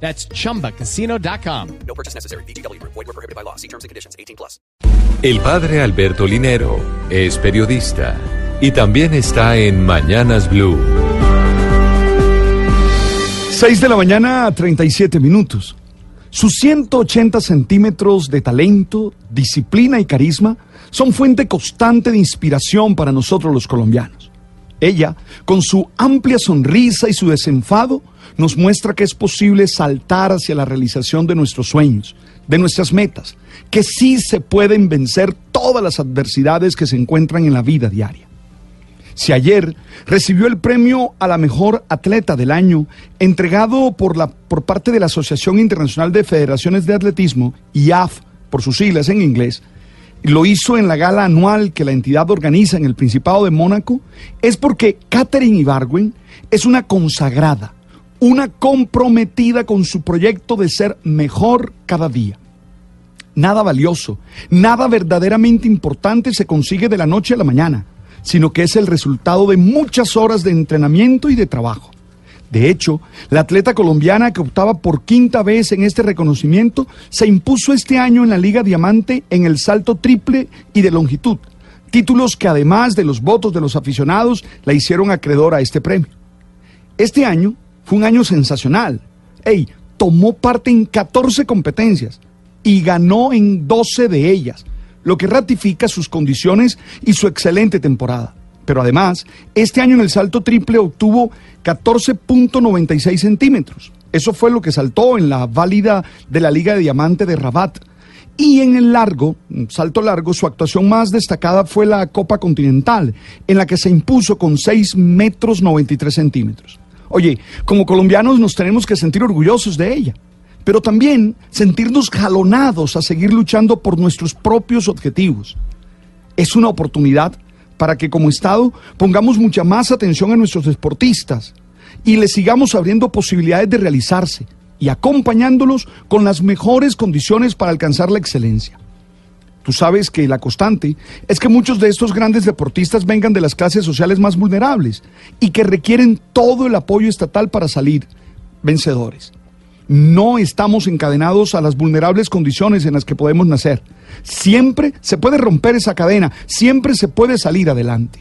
That's chumbacasino.com. No purchase necessary. BGW. Void were prohibited by law. See terms and conditions. 18 plus. El padre Alberto Linero es periodista y también está en Mañanas Blue. 6 de la mañana, 37 minutos. Sus 180 centímetros de talento, disciplina y carisma son fuente constante de inspiración para nosotros los colombianos. Ella, con su amplia sonrisa y su desenfado, nos muestra que es posible saltar hacia la realización de nuestros sueños, de nuestras metas, que sí se pueden vencer todas las adversidades que se encuentran en la vida diaria. Si ayer recibió el premio a la mejor atleta del año, entregado por, la, por parte de la Asociación Internacional de Federaciones de Atletismo, IAF, por sus siglas en inglés, lo hizo en la gala anual que la entidad organiza en el Principado de Mónaco, es porque Catherine Ibargüen es una consagrada, una comprometida con su proyecto de ser mejor cada día. Nada valioso, nada verdaderamente importante se consigue de la noche a la mañana, sino que es el resultado de muchas horas de entrenamiento y de trabajo. De hecho, la atleta colombiana que optaba por quinta vez en este reconocimiento se impuso este año en la Liga Diamante en el salto triple y de longitud, títulos que además de los votos de los aficionados la hicieron acreedora a este premio. Este año fue un año sensacional. Ey, tomó parte en 14 competencias y ganó en 12 de ellas, lo que ratifica sus condiciones y su excelente temporada. Pero además, este año en el salto triple obtuvo 14.96 centímetros. Eso fue lo que saltó en la válida de la Liga de Diamante de Rabat. Y en el largo, salto largo, su actuación más destacada fue la Copa Continental, en la que se impuso con 6 metros 93 centímetros. Oye, como colombianos nos tenemos que sentir orgullosos de ella, pero también sentirnos jalonados a seguir luchando por nuestros propios objetivos. Es una oportunidad para que como Estado pongamos mucha más atención a nuestros deportistas y les sigamos abriendo posibilidades de realizarse y acompañándolos con las mejores condiciones para alcanzar la excelencia. Tú sabes que la constante es que muchos de estos grandes deportistas vengan de las clases sociales más vulnerables y que requieren todo el apoyo estatal para salir vencedores. No estamos encadenados a las vulnerables condiciones en las que podemos nacer. Siempre se puede romper esa cadena, siempre se puede salir adelante.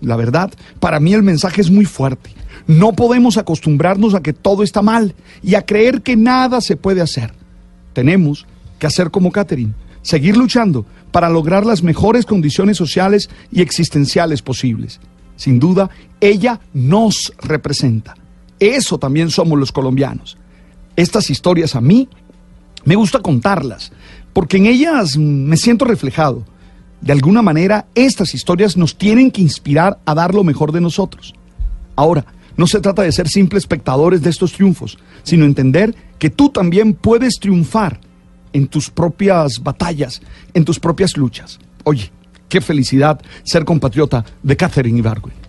La verdad, para mí el mensaje es muy fuerte. No podemos acostumbrarnos a que todo está mal y a creer que nada se puede hacer. Tenemos que hacer como Catherine, seguir luchando para lograr las mejores condiciones sociales y existenciales posibles. Sin duda, ella nos representa. Eso también somos los colombianos. Estas historias a mí me gusta contarlas, porque en ellas me siento reflejado. De alguna manera, estas historias nos tienen que inspirar a dar lo mejor de nosotros. Ahora, no se trata de ser simples espectadores de estos triunfos, sino entender que tú también puedes triunfar en tus propias batallas, en tus propias luchas. Oye, qué felicidad ser compatriota de Catherine Ibargüen.